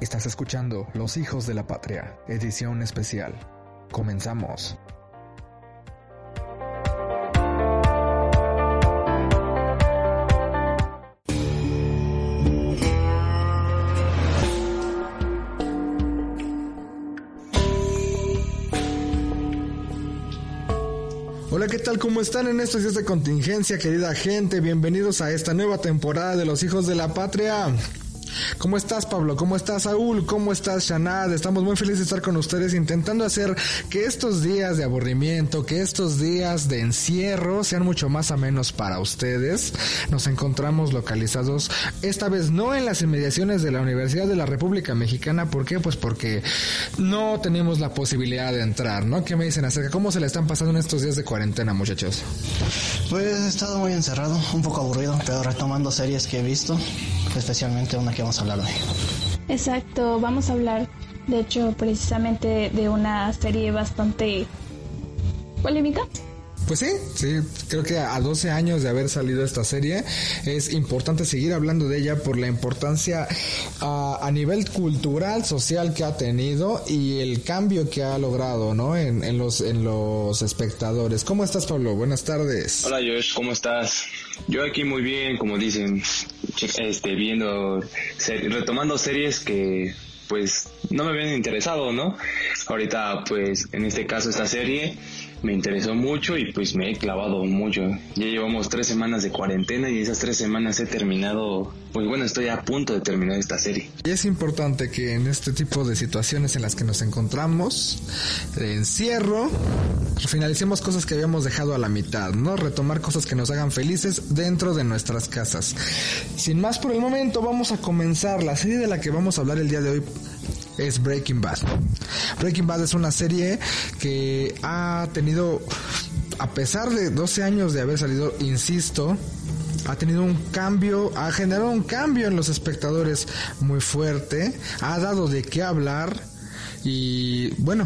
Estás escuchando Los Hijos de la Patria, edición especial. Comenzamos. Hola, ¿qué tal? ¿Cómo están en estos días de contingencia, querida gente? Bienvenidos a esta nueva temporada de Los Hijos de la Patria. ¿Cómo estás, Pablo? ¿Cómo estás, Saúl? ¿Cómo estás, Shanad? Estamos muy felices de estar con ustedes intentando hacer que estos días de aburrimiento, que estos días de encierro sean mucho más amenos para ustedes. Nos encontramos localizados, esta vez no en las inmediaciones de la Universidad de la República Mexicana. ¿Por qué? Pues porque no tenemos la posibilidad de entrar, ¿no? ¿Qué me dicen acerca? ¿Cómo se le están pasando en estos días de cuarentena, muchachos? Pues he estado muy encerrado, un poco aburrido, pero retomando series que he visto, especialmente una que vamos a hablar hoy. Exacto, vamos a hablar, de hecho, precisamente de una serie bastante polémica. Pues sí, sí, creo que a 12 años de haber salido esta serie es importante seguir hablando de ella por la importancia uh, a nivel cultural, social que ha tenido y el cambio que ha logrado, ¿no? En, en, los en los espectadores. ¿Cómo estás, Pablo? Buenas tardes. Hola, Josh, ¿cómo estás? Yo aquí muy bien, como dicen, este, viendo, retomando series que pues no me habían interesado, ¿no? Ahorita pues en este caso esta serie me interesó mucho y pues me he clavado mucho. Ya llevamos tres semanas de cuarentena y esas tres semanas he terminado, pues bueno, estoy a punto de terminar esta serie. Y es importante que en este tipo de situaciones en las que nos encontramos, de encierro, finalicemos cosas que habíamos dejado a la mitad, ¿no? Retomar cosas que nos hagan felices dentro de nuestras casas. Sin más por el momento, vamos a comenzar la serie de la que vamos a hablar el día de hoy es Breaking Bad. Breaking Bad es una serie que ha tenido, a pesar de 12 años de haber salido, insisto, ha tenido un cambio, ha generado un cambio en los espectadores muy fuerte, ha dado de qué hablar y bueno,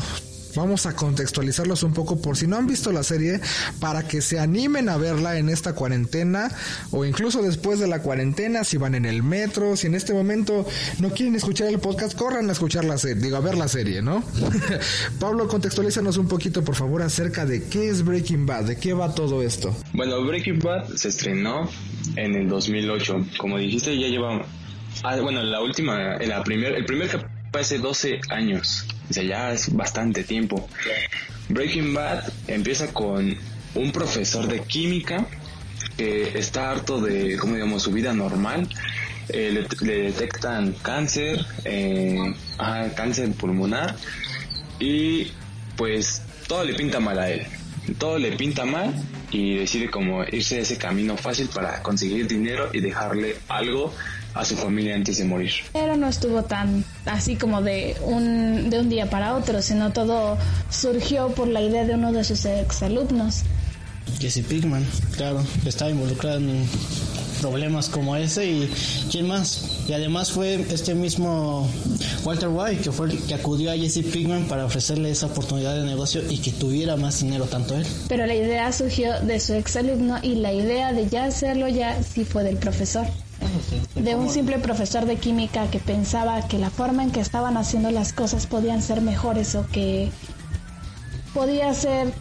vamos a contextualizarlos un poco por si no han visto la serie para que se animen a verla en esta cuarentena o incluso después de la cuarentena si van en el metro, si en este momento no quieren escuchar el podcast, corran a escuchar la serie, digo a ver la serie, ¿no? Pablo, contextualízanos un poquito por favor acerca de qué es Breaking Bad, de qué va todo esto. Bueno, Breaking Bad se estrenó en el 2008, como dijiste ya lleva ah, bueno, la última, la primer, el primer capítulo hace 12 años. O sea, ya es bastante tiempo. Breaking Bad empieza con un profesor de química que está harto de, como digamos, su vida normal. Eh, le, le, detectan cáncer, eh, ajá, cáncer pulmonar y pues todo le pinta mal a él. Todo le pinta mal y decide como irse ese camino fácil para conseguir dinero y dejarle algo a su familia antes de morir. Pero no estuvo tan así como de un, de un día para otro, sino todo surgió por la idea de uno de sus exalumnos. Jesse Pinkman, claro, estaba involucrado en problemas como ese y quién más. Y además fue este mismo Walter White que fue el que acudió a Jesse Pinkman para ofrecerle esa oportunidad de negocio y que tuviera más dinero tanto él. Pero la idea surgió de su exalumno y la idea de ya hacerlo ya sí fue del profesor de un simple profesor de química que pensaba que la forma en que estaban haciendo las cosas podían ser mejores o que podía ser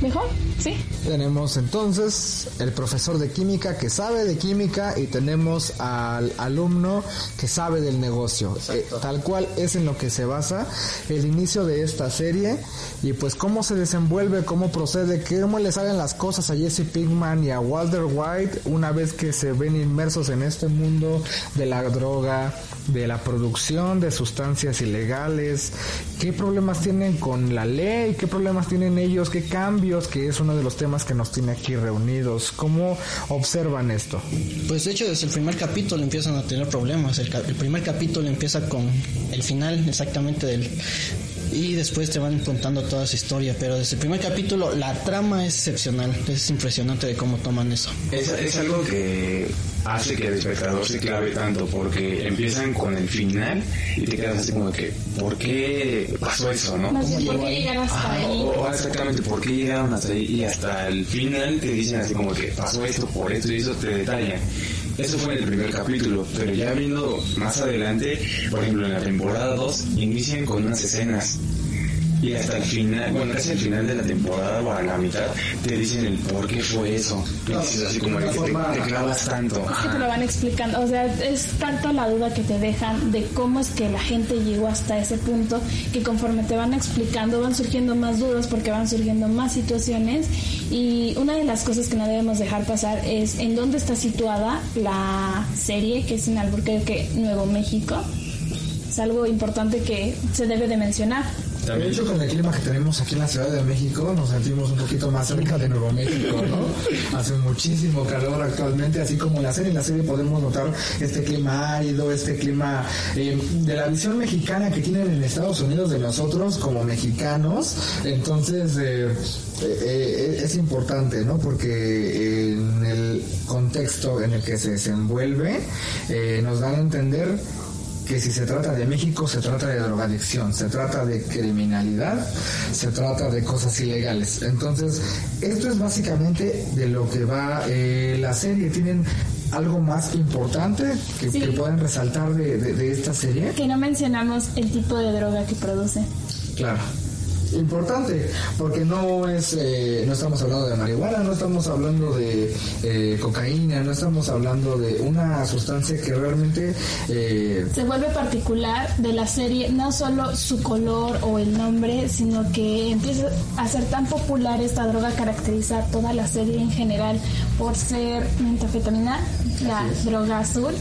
mejor, ¿sí? Tenemos entonces el profesor de química que sabe de química y tenemos al alumno que sabe del negocio. Eh, tal cual es en lo que se basa el inicio de esta serie. Y pues cómo se desenvuelve, cómo procede, cómo le salen las cosas a Jesse Pinkman y a Walter White una vez que se ven inmersos en este mundo de la droga, de la producción de sustancias ilegales, qué problemas tienen con la ley, qué problemas tienen ellos, qué cambios, que es uno de los temas que nos tiene aquí reunidos. ¿Cómo observan esto? Pues de hecho desde el primer capítulo empiezan a tener problemas. El, el primer capítulo empieza con el final exactamente del, y después te van contando toda esa historia. Pero desde el primer capítulo la trama es excepcional, es impresionante de cómo toman eso. Es, es algo que hace que el espectador se clave tanto porque empiezan con el final y te quedas así como que ¿por qué pasó eso, no? ¿por qué llegaron hasta ahí? o, o exactamente por qué llegaron hasta ahí y hasta el final te dicen así como que pasó esto por esto y eso te detallan. Eso fue en el primer capítulo, pero ya viendo más adelante, por ejemplo en la temporada 2, inician con unas escenas y hasta el final, bueno, casi al final de la temporada o a la mitad, te dicen el por qué fue eso. Y dices así como de que te, te clavas tanto. Ajá. te lo van explicando. O sea, es tanto la duda que te dejan de cómo es que la gente llegó hasta ese punto que conforme te van explicando van surgiendo más dudas porque van surgiendo más situaciones. Y una de las cosas que no debemos dejar pasar es en dónde está situada la serie, que es en Albuquerque, Nuevo México. Es algo importante que se debe de mencionar. De hecho, con el clima que tenemos aquí en la Ciudad de México, nos sentimos un poquito más cerca de Nuevo México, ¿no? Hace muchísimo calor actualmente, así como en la serie. En la serie podemos notar este clima árido, este clima eh, de la visión mexicana que tienen en Estados Unidos de nosotros como mexicanos. Entonces, eh, eh, es importante, ¿no? Porque en el contexto en el que se desenvuelve, nos dan a entender que si se trata de México, se trata de drogadicción, se trata de criminalidad, se trata de cosas ilegales. Entonces, esto es básicamente de lo que va eh, la serie. ¿Tienen algo más importante que, Sí. que puedan resaltar de, de- de esta serie? Que no mencionamos el tipo de droga que produce. Claro. Importante, porque no es, eh, no estamos hablando de marihuana, no estamos hablando de eh, cocaína, no estamos hablando de una sustancia que realmente eh, Se vuelve particular de la serie no solo su color o el nombre, sino que empieza a ser tan popular esta droga, caracteriza toda la serie en general por ser metafetamina, la droga azul,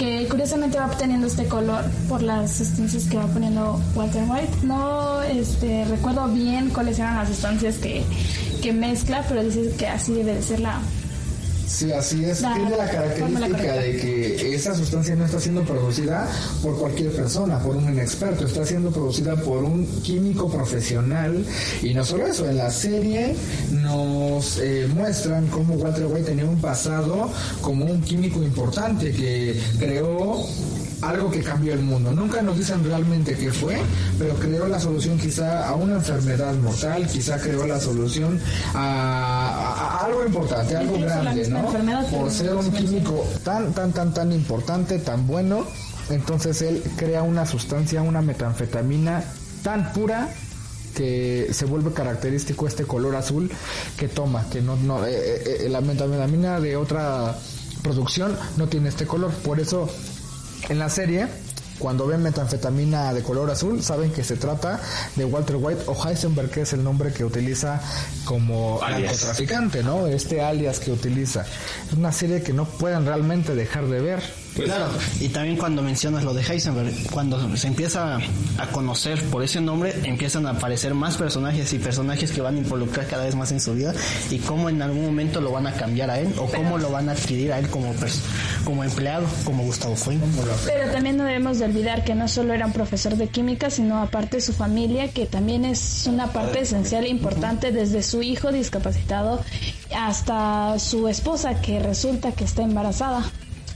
que curiosamente va obteniendo este color por las sustancias que va poniendo Walter White. No este, recuerdo bien cuáles eran las sustancias que, que mezcla, pero dice que así debe de ser la, Sí, así es. Tiene la característica de que esa sustancia no está siendo producida por cualquier persona, por un inexperto, está siendo producida por un químico profesional. Y no solo eso, en la serie nos eh, muestran cómo Walter White tenía un pasado como un químico importante que creó algo que cambió el mundo. Nunca nos dicen realmente qué fue, pero creó la solución quizá a una enfermedad mortal, quizá creó la solución a, a- a algo importante, algo grande, ¿no? Por ser un químico tan, tan, tan, tan importante, tan bueno, entonces él crea una sustancia, una metanfetamina tan pura que se vuelve característico este color azul que toma, que no, no, eh, eh, eh, la metanfetamina de otra producción no tiene este color, por eso en la serie cuando ven metanfetamina de color azul, saben que se trata de Walter White o Heisenberg, que es el nombre que utiliza como Alias. narcotraficante, ¿no? Este alias que utiliza. Es una serie que no pueden realmente dejar de ver. Claro, y también cuando mencionas lo de Heisenberg, cuando se empieza a conocer por ese nombre, empiezan a aparecer más personajes y personajes que van a involucrar cada vez más en su vida y cómo en algún momento lo van a cambiar a él o cómo lo van a adquirir a él como, como empleado, como Gustavo Fring. Pero también no debemos de olvidar que no solo era un profesor de química, sino aparte su familia, que también es una parte esencial e importante desde su hijo discapacitado hasta su esposa que resulta que está embarazada.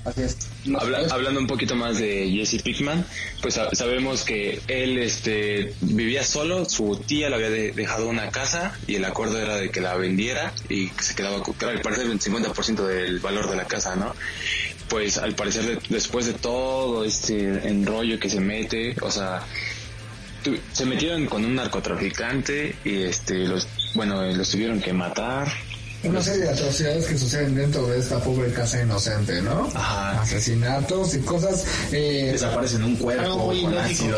Así es. Habla- hablando un poquito más de Jesse Pickman, pues sa- sabemos que él este, vivía solo, su tía le había de- dejado una casa y el acuerdo era de que la vendiera y se quedaba, al parecer el 50% del valor de la casa, ¿no? Pues al parecer de- después de todo este enrollo que se mete, o sea, tu- se metieron con un narcotraficante y este los bueno los tuvieron que matar Una serie de atrocidades que suceden dentro de esta pobre casa inocente, ¿no? Ajá. Asesinatos y cosas... Eh, desaparecen un cuerpo Algo muy ilógico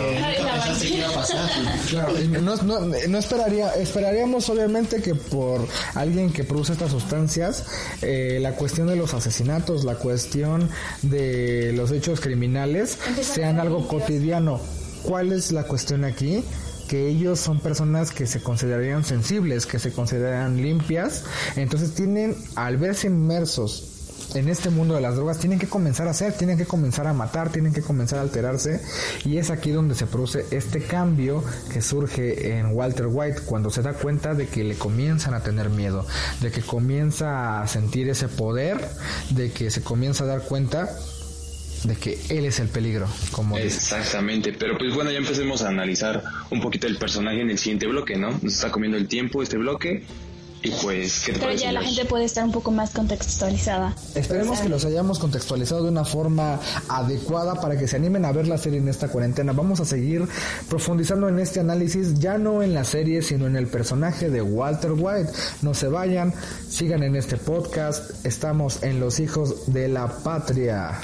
que iba a pasar. Claro, y no, no, no esperaría, esperaríamos obviamente que por alguien que produce estas sustancias, eh, la cuestión de los asesinatos, la cuestión de los hechos criminales sean algo cotidiano. ¿Cuál es la cuestión aquí? Que ellos son personas que se considerarían sensibles, que se consideran limpias, entonces tienen, al verse inmersos en este mundo de las drogas tienen que comenzar a hacer, tienen que comenzar a matar, tienen que comenzar a alterarse. Y es aquí donde se produce este cambio que surge en Walter White cuando se da cuenta de que le comienzan a tener miedo, de que comienza a sentir ese poder, de que se comienza a dar cuenta de que él es el peligro, como Exactamente, pero pues bueno, ya empecemos a analizar un poquito el personaje en el siguiente bloque, ¿no? Nos está comiendo el tiempo este bloque y pues, ¿qué te Pero ya la gente puede estar un poco más contextualizada. Esperemos que los hayamos contextualizado de una forma adecuada para que se animen a ver la serie en esta cuarentena. Vamos a seguir profundizando en este análisis, ya no en la serie, sino en el personaje de Walter White. No se vayan, sigan en este podcast. Estamos en Los Hijos de la Patria.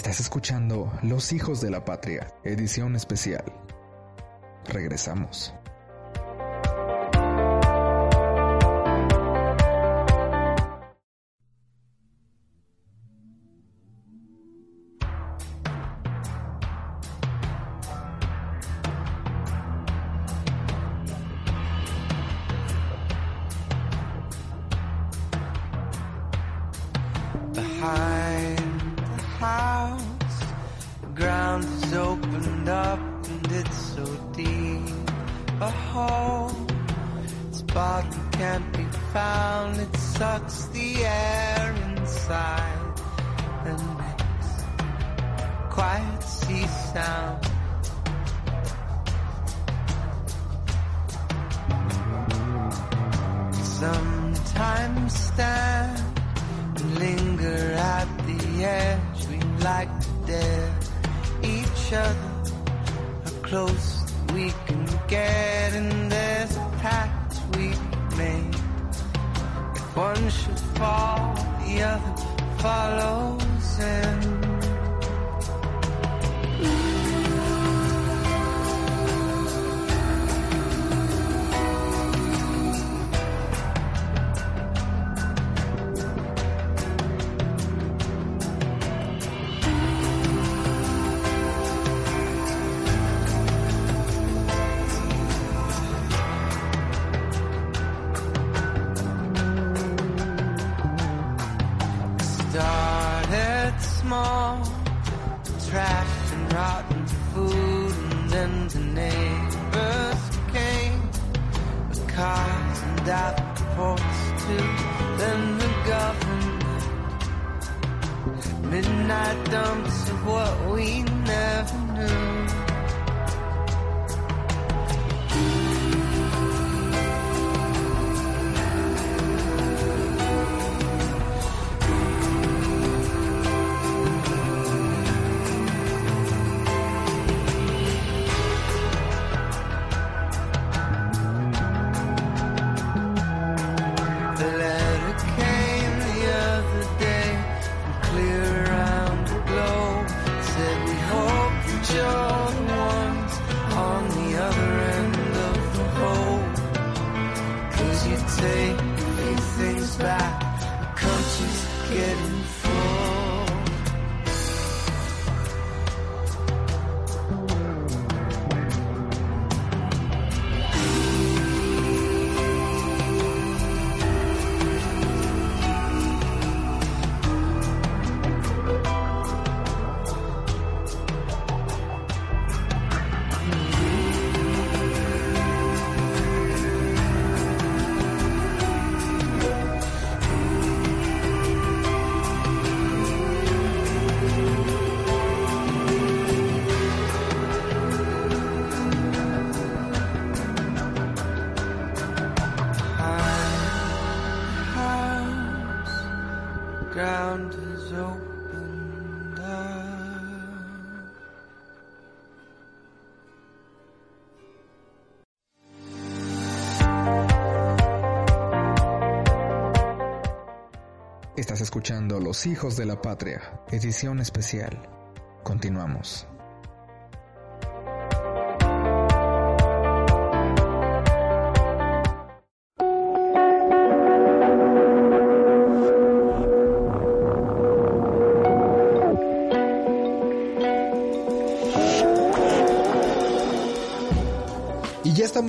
Estás escuchando Los Hijos de la Patria, edición especial. Regresamos. Estás escuchando Los Hijos de la Patria, edición especial. Continuamos.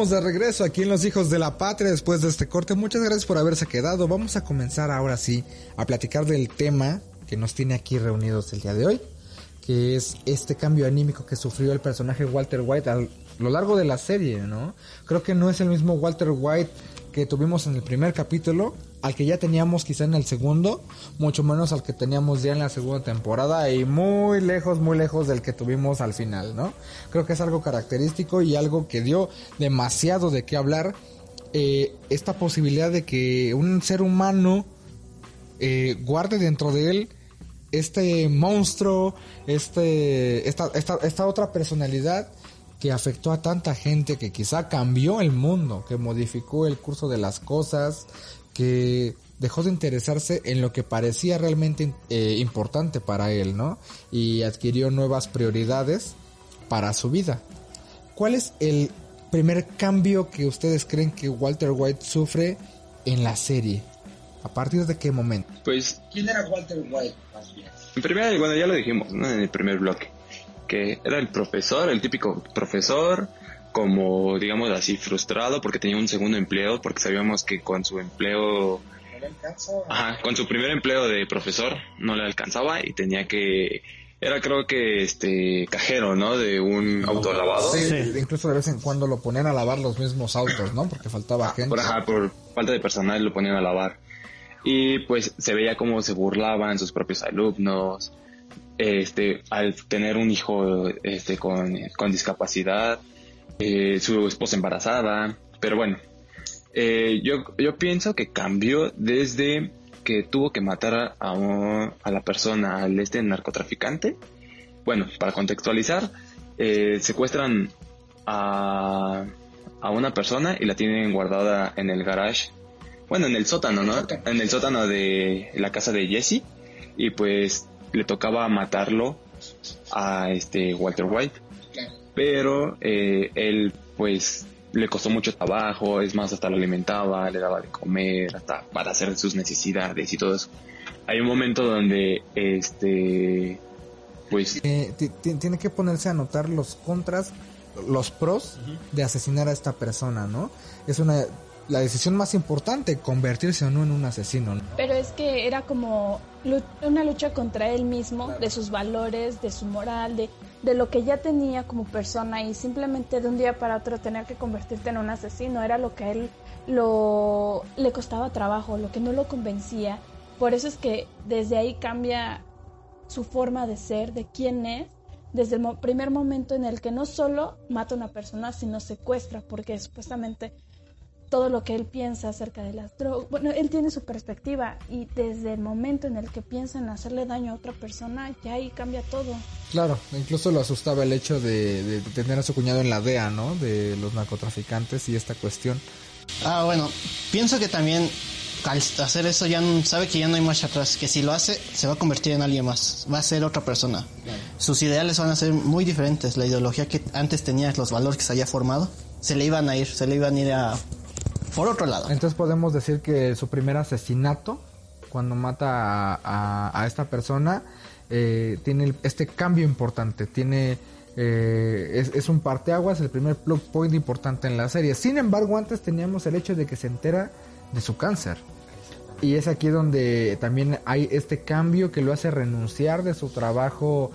De regreso aquí en Los Hijos de la Patria después de este corte. Muchas gracias por haberse quedado. Vamos a comenzar ahora sí a platicar del tema que nos tiene aquí reunidos el día de hoy, que es este cambio anímico que sufrió el personaje Walter White a lo largo de la serie, ¿no? Creo que no es el mismo Walter White que tuvimos en el primer capítulo, al que ya teníamos quizá en el segundo, mucho menos al que teníamos ya en la segunda temporada y muy lejos, muy lejos del que tuvimos al final, ¿no? Creo que es algo característico y algo que dio demasiado de qué hablar. Eh, esta posibilidad de que un ser humano eh, guarde dentro de él este monstruo, este, esta, esta, esta otra personalidad que afectó a tanta gente, que quizá cambió el mundo, que modificó el curso de las cosas, que dejó de interesarse en lo que parecía realmente eh, importante para él, ¿no? Y adquirió nuevas prioridades para su vida. ¿Cuál es el primer cambio que ustedes creen que Walter White sufre en la serie? ¿A partir de qué momento? Pues, ¿quién era Walter White más bien? En primer, bueno, ya lo dijimos, ¿no? En el primer bloque que era el profesor, el típico profesor, como digamos así frustrado porque tenía un segundo empleo, porque sabíamos que con su empleo, ajá, con su primer empleo de profesor no le alcanzaba y tenía que era creo que este cajero, ¿no? De un auto lavado. Sí, incluso de vez en cuando lo ponían a lavar los mismos autos, ¿no? Porque faltaba gente. Por, ajá, por falta de personal lo ponían a lavar. Y pues se veía como se burlaban sus propios alumnos, este, al tener un hijo este, con, discapacidad, eh, su esposa embarazada, pero bueno, eh, yo, yo pienso que cambió desde que tuvo que matar a, a la persona, al este narcotraficante. Bueno, para contextualizar, eh, secuestran a, a una persona y la tienen guardada en el garage, bueno, en el sótano, ¿no? En el sótano de la casa de Jesse. Y pues le tocaba matarlo a este Walter White. Pero eh, él pues le costó mucho trabajo, es más, hasta lo alimentaba, le daba de comer, hasta para hacer sus necesidades y todo eso. Hay un momento donde este pues eh, tiene que ponerse a notar los contras, los pros de asesinar a esta persona, ¿no? Es una la decisión más importante, convertirse o no en un asesino. Pero es que era como una lucha contra él mismo, de sus valores, de su moral, de, de lo que ya tenía como persona y simplemente de un día para otro tener que convertirte en un asesino era lo que a él lo, le costaba trabajo, lo que no lo convencía. Por eso es que desde ahí cambia su forma de ser, de quién es, desde el primer momento en el que no solo mata a una persona, sino secuestra, porque supuestamente todo lo que él piensa acerca de las drogas. Bueno, él tiene su perspectiva y desde el momento en el que piensa en hacerle daño a otra persona, ya ahí cambia todo. Claro, incluso lo asustaba el hecho de, tener a su cuñado en la DEA, ¿no? De los narcotraficantes y esta cuestión. Ah, bueno, pienso que también al hacer eso ya sabe que ya no hay marcha atrás, que si lo hace se va a convertir en alguien más, va a ser otra persona. Sus ideales van a ser muy diferentes, la ideología que antes tenía, los valores que se había formado, se le iban a ir, se le iban a ir a por otro lado. Entonces podemos decir que su primer asesinato, cuando mata a, esta persona, eh, tiene este cambio importante, tiene... Eh, es, un parteaguas, el primer plug point importante en la serie. Sin embargo, antes teníamos el hecho de que se entera de su cáncer. Y es aquí donde también hay este cambio que lo hace renunciar de su trabajo,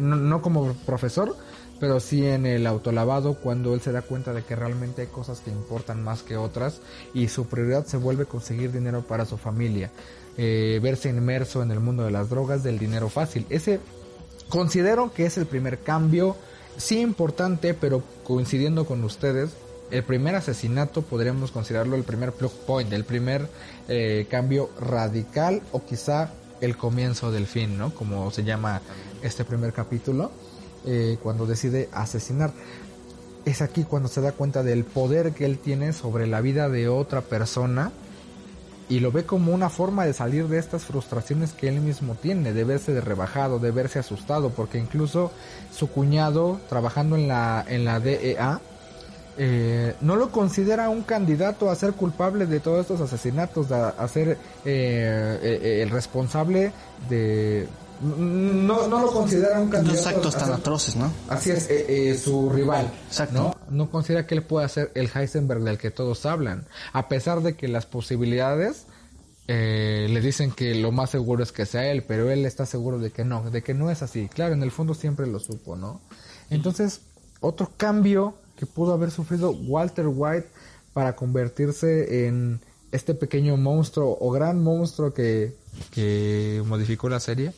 no, como profesor, pero sí en el autolavado cuando él se da cuenta de que realmente hay cosas que importan más que otras y su prioridad se vuelve conseguir dinero para su familia, eh, verse inmerso en el mundo de las drogas, del dinero fácil. Ese considero que es el primer cambio, sí importante, pero coincidiendo con ustedes, el primer asesinato podríamos considerarlo el primer plug point, el primer eh, cambio radical o quizá el comienzo del fin, ¿no? Como se llama este primer capítulo. Eh, cuando decide asesinar. Es aquí cuando se da cuenta del poder que él tiene sobre la vida de otra persona y lo ve como una forma de salir de estas frustraciones que él mismo tiene, de verse de rebajado, de verse asustado, porque incluso su cuñado trabajando en la, en la DEA eh, no lo considera un candidato a ser culpable de todos estos asesinatos, a, ser eh, el responsable de, no, no lo considera un candidato. Actos tan atroces, ¿no? Así es, eh, eh, su rival. Exacto. no considera que él pueda ser el Heisenberg del que todos hablan, a pesar de que las posibilidades eh, le dicen que lo más seguro es que sea él, pero él está seguro de que no, de que no es así. Claro, en el fondo siempre lo supo, ¿no? Entonces, otro cambio que pudo haber sufrido Walter White para convertirse en este pequeño monstruo o gran monstruo que, que modificó la serie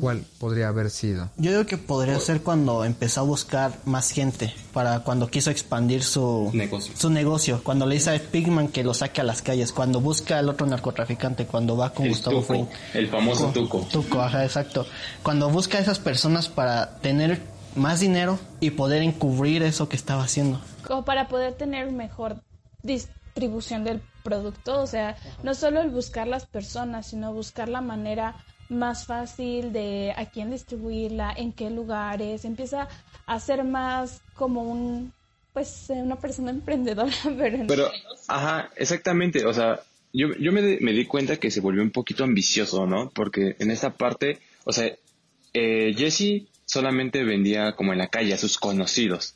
¿Cuál podría haber sido? Yo creo que podría ser cuando empezó a buscar más gente, para cuando quiso expandir su negocio. Su negocio. Cuando le dice a Pigman que lo saque a las calles, cuando busca al otro narcotraficante, cuando va con Gustavo Fring. El famoso Tuco. Tuco, ajá, exacto. Cuando busca a esas personas para tener más dinero y poder encubrir eso que estaba haciendo. Como para poder tener mejor distribución del producto, o sea, no solo el buscar las personas, sino buscar la manera más fácil de a quién distribuirla, en qué lugares, empieza a ser más como un, pues, una persona emprendedora, pero... Pero, ajá, exactamente, o sea, yo, yo me, me, di cuenta que se volvió un poquito ambicioso, ¿no? Porque en esta parte, o sea, eh, Jesse solamente vendía como en la calle a sus conocidos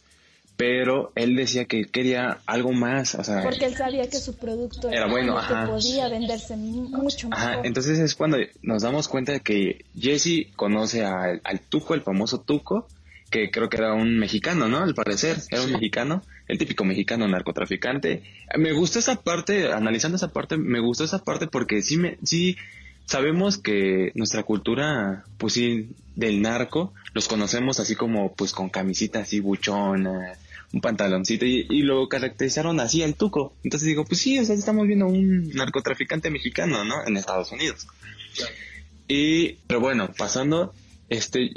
pero él decía que quería algo más, o sea, porque él sabía que su producto era, bueno, que podía venderse mucho. Ajá, entonces es cuando nos damos cuenta de que Jesse conoce al, Tuco, el famoso Tuco, que creo que era un mexicano, ¿no? Al parecer, era un mexicano, el típico mexicano narcotraficante. Me gustó esa parte, analizando esa parte, me gustó esa parte porque sí me, sí sabemos que nuestra cultura, pues sí, del narco, los conocemos así como, pues con camisita así buchona, un pantaloncito y, lo caracterizaron así el tuco. Entonces digo, pues sí, o sea, estamos viendo un narcotraficante mexicano, ¿no? En Estados Unidos. Y, pero bueno, pasando, este,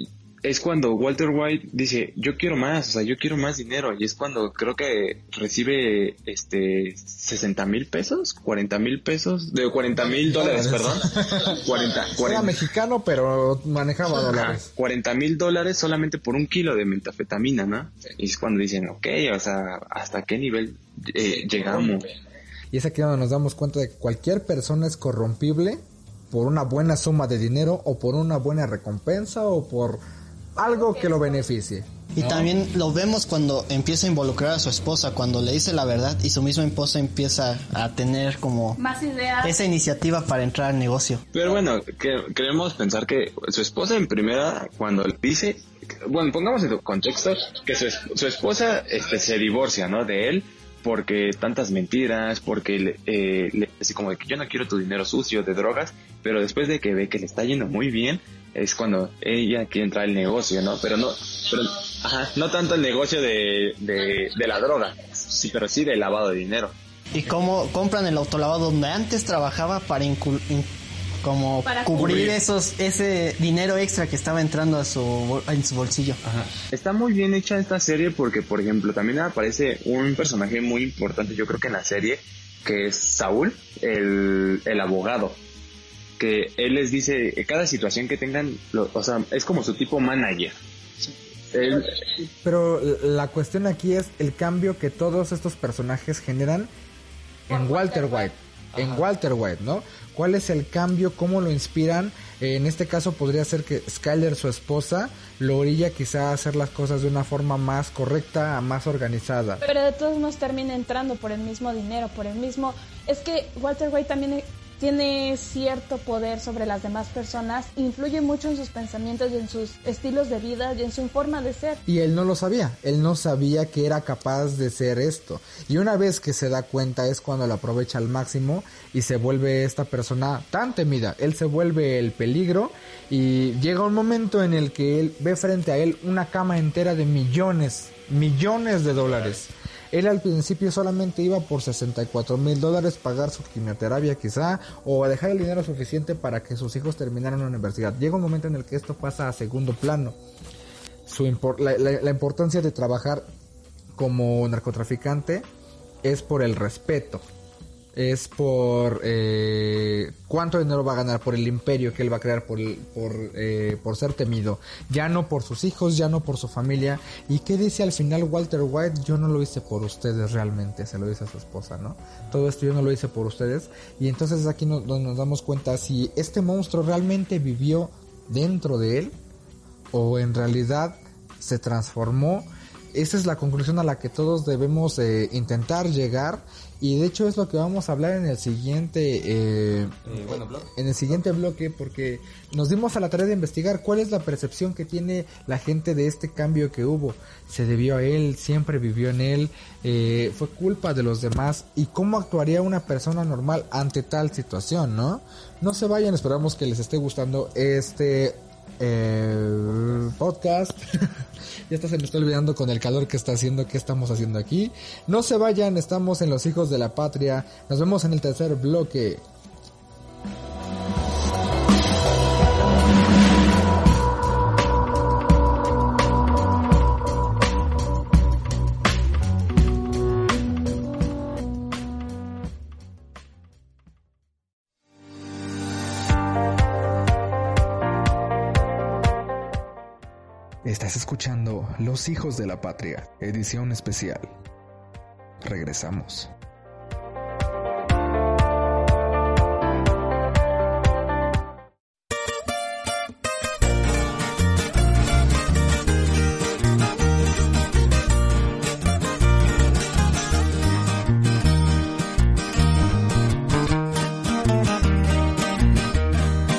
es cuando Walter White dice, yo quiero más, o sea, yo quiero más dinero. Y es cuando creo que recibe, este, 60 mil pesos, 40 mil pesos, de 40 mil dólares, perdón. 40, 40. Era mexicano, pero manejaba dólares. 40 mil dólares solamente por un kilo de metafetamina, ¿no? Y es cuando dicen, ok, o sea, ¿hasta qué nivel eh, llegamos? Y es aquí donde nos damos cuenta de que cualquier persona es corrompible por una buena suma de dinero o por una buena recompensa o por algo que lo beneficie. Y también lo vemos cuando empieza a involucrar a su esposa, cuando le dice la verdad y su misma esposa empieza a tener como más ideas. Esa iniciativa para entrar al negocio. Pero bueno, que, queremos pensar que su esposa en primera, cuando le dice, bueno, pongamos en contexto, que su, su esposa este, se divorcia, ¿no? De él porque tantas mentiras, porque eh, le dice como de que yo no quiero tu dinero sucio de drogas, pero después de que ve que le está yendo muy bien, es cuando ella quiere entrar al negocio, ¿no? Pero no, pero, ajá, no tanto el negocio de, de, la droga, sí, pero sí del lavado de dinero. ¿Y cómo compran el autolavado donde antes trabajaba para como cubrir, esos ese dinero extra que estaba entrando a su en su bolsillo. Ajá. Está muy bien hecha esta serie porque por ejemplo también aparece un personaje muy importante yo creo que en la serie que es Saúl, el, el abogado que él les dice cada situación que tengan, o sea, es como su tipo manager. Pero la cuestión aquí es el cambio que todos estos personajes generan en Walter White. En Walter White, ¿no? ¿Cuál es el cambio? ¿Cómo lo inspiran? en este caso podría ser que Skyler, su esposa, lo orilla quizá a hacer las cosas de una forma más correcta, más organizada. Pero de todos modos termina entrando por el mismo dinero, por el mismo... Es que Walter White también tiene cierto poder sobre las demás personas, influye mucho en sus pensamientos y en sus estilos de vida y en su forma de ser. Y él no lo sabía, él no sabía que era capaz de ser esto. Y una vez que se da cuenta es cuando lo aprovecha al máximo y se vuelve esta persona tan temida. Él se vuelve el peligro y llega un momento en el que él ve frente a él una cama entera de millones, millones de dólares. Él al principio solamente iba por 64 mil dólares pagar su quimioterapia quizá o a dejar el dinero suficiente para que sus hijos terminaran la universidad. Llega un momento en el que esto pasa a segundo plano. Su la importancia de trabajar como narcotraficante es por el respeto es por eh, cuánto dinero va a ganar por el imperio que él va a crear por, por, eh, por ser temido. Ya no por sus hijos ya no por su familia. Y qué dice al final Walter White yo no lo hice por ustedes realmente se lo dice a su esposa no todo esto yo no lo hice por ustedes. Y entonces aquí nos, nos damos cuenta si este monstruo realmente vivió dentro de él o en realidad se transformó esa es la conclusión a la que todos debemos eh, intentar llegar. Y de hecho es lo que vamos a hablar en el siguiente eh, en el siguiente bloque porque nos dimos a la tarea de investigar cuál es la percepción que tiene la gente de este cambio que hubo. Se debió a él siempre vivió en él eh, fue culpa de los demás y cómo actuaría una persona normal ante tal situación no no se vayan esperamos que les esté gustando este eh, podcast. ya está se me está olvidando con el calor que está haciendo, qué estamos haciendo aquí. No se vayan, estamos en Los Hijos de la Patria. Nos vemos en el tercer bloque. Escuchando Los Hijos de la Patria, edición especial. Regresamos.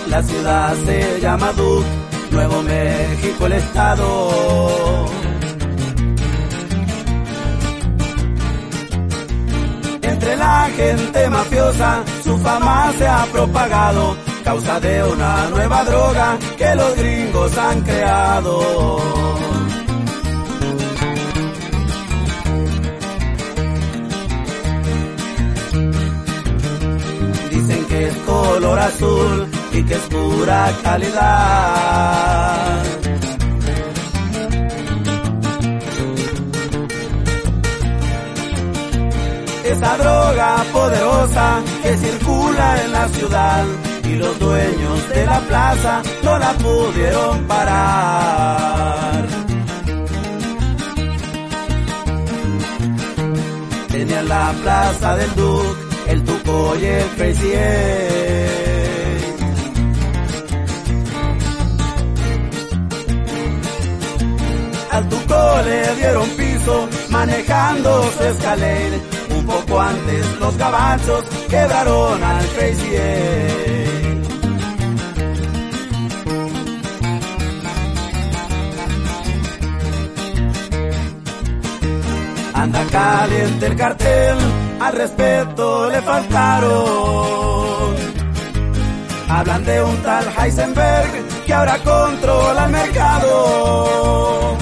La ciudad se llama Duke, Nuevo México el estado. Entre la gente mafiosa su fama se ha propagado, causa de una nueva droga que los gringos han creado. Dicen que es color azul y que es pura calidad. Esta droga poderosa que circula en la ciudad y los dueños de la plaza no la pudieron parar. Tenían la plaza del Duke, el Tuco y el Crazy Al Tuco le dieron piso manejando su escalera. Un poco antes los gabachos quebraron al Crazy. Anda caliente el cartel, al respeto le faltaron. Hablan de un tal Heisenberg que ahora controla el mercado.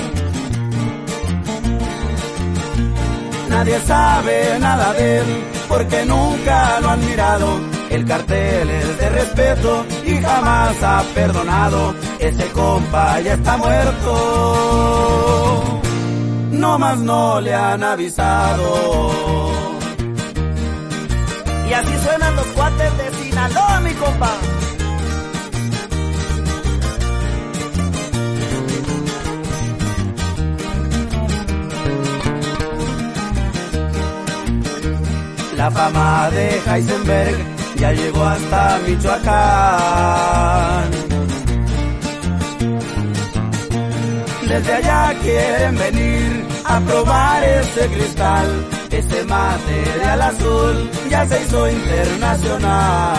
Nadie sabe nada de él porque nunca lo han mirado. El cartel es de respeto y jamás ha perdonado. Ese compa ya está muerto. No más no le han avisado. Y así suenan los cuates de Sinaloa, mi compa. La fama de Heisenberg ya llegó hasta Michoacán. Desde allá quieren venir a probar este cristal. Ese material azul ya se hizo internacional.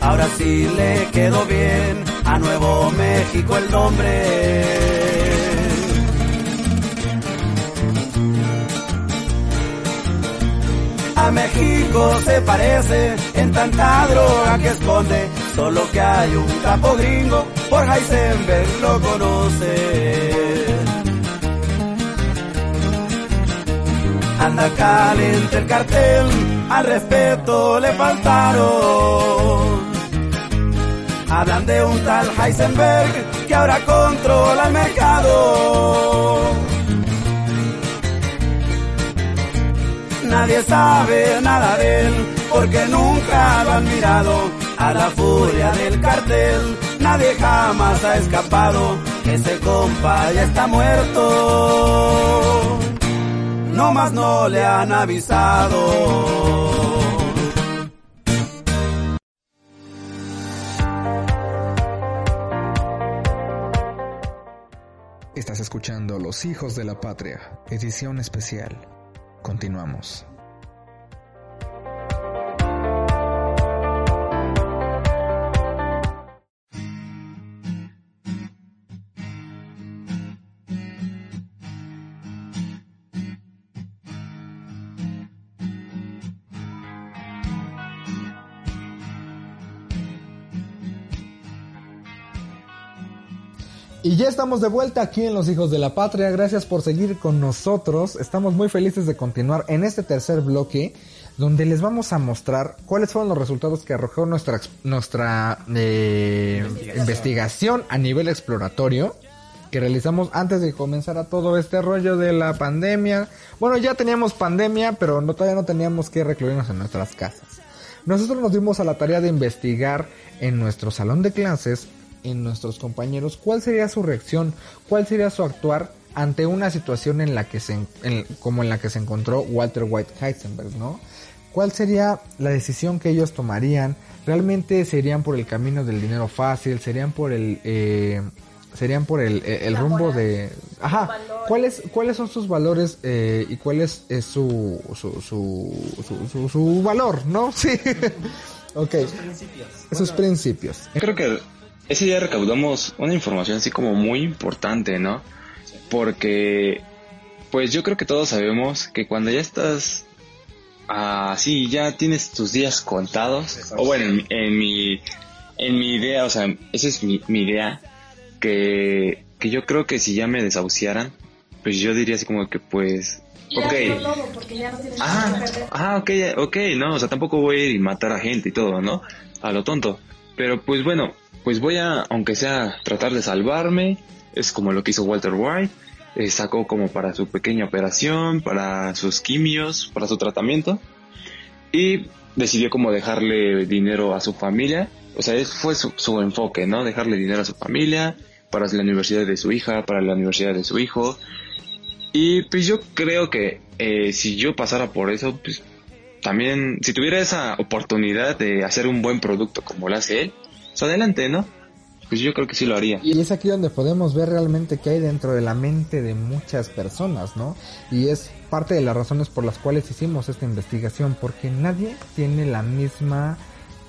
Ahora sí le quedó bien a Nuevo México el nombre. A México se parece en tanta droga que esconde, solo que hay un capo gringo, por Heisenberg lo conoce. Anda caliente el cartel, al respeto le faltaron. Hablan de un tal Heisenberg que ahora controla el mercado. Nadie sabe nada de él porque nunca lo han mirado. A la furia del cartel nadie jamás ha escapado. Ese compa ya está muerto. No más no le han avisado. Estás escuchando Los Hijos de la Patria, edición especial. Continuamos. Y ya estamos de vuelta aquí en Los Hijos de la Patria. Gracias por seguir con nosotros. Estamos muy felices de continuar en este tercer bloque donde les vamos a mostrar cuáles fueron los resultados que arrojó nuestra, nuestra eh, investigación. investigación a nivel exploratorio que realizamos antes de comenzar a todo este rollo de la pandemia. Bueno, ya teníamos pandemia, pero no, todavía no teníamos que recluirnos en nuestras casas. Nosotros nos dimos a la tarea de investigar en nuestro salón de clases en nuestros compañeros, ¿cuál sería su reacción? ¿Cuál sería su actuar ante una situación en la que se, en, como en la que se encontró Walter White Heisenberg, ¿no? ¿Cuál sería la decisión que ellos tomarían? ¿Realmente serían por el camino del dinero fácil? ¿Serían por el... Eh, serían por el, el rumbo de... Ajá, ¿cuáles, cuáles son sus valores eh, y cuál es, es su, su, su, su, su, valor, no? Sí. ok. Sus principios. Sus principios. Creo que ese día recaudamos una información así como muy importante, ¿no? Porque, pues yo creo que todos sabemos que cuando ya estás así, ya tienes tus días contados, o bueno, en, mi, en mi idea, o sea, esa es mi, mi idea, que, que yo creo que si ya me desahuciaran, pues yo diría así como que pues ok. ah, ah, ok, ok, no, o sea, tampoco voy a ir y matar a gente y todo, ¿no? A lo tonto. Pero pues bueno, pues voy a, aunque sea, tratar de salvarme. Es como lo que hizo Walter White. Eh, sacó como para su pequeña operación, para sus quimios, para su tratamiento. Y decidió como dejarle dinero a su familia. O sea, fue su, su enfoque, ¿no? Dejarle dinero a su familia, para la universidad de su hija, para la universidad de su hijo. Y pues yo creo que eh, si yo pasara por eso, pues también, si tuviera esa oportunidad de hacer un buen producto como lo hace él, adelante, ¿no? Pues yo creo que sí lo haría. Y es aquí donde podemos ver realmente qué hay dentro de la mente de muchas personas, ¿no? Y es parte de las razones por las cuales hicimos esta investigación, porque nadie tiene la misma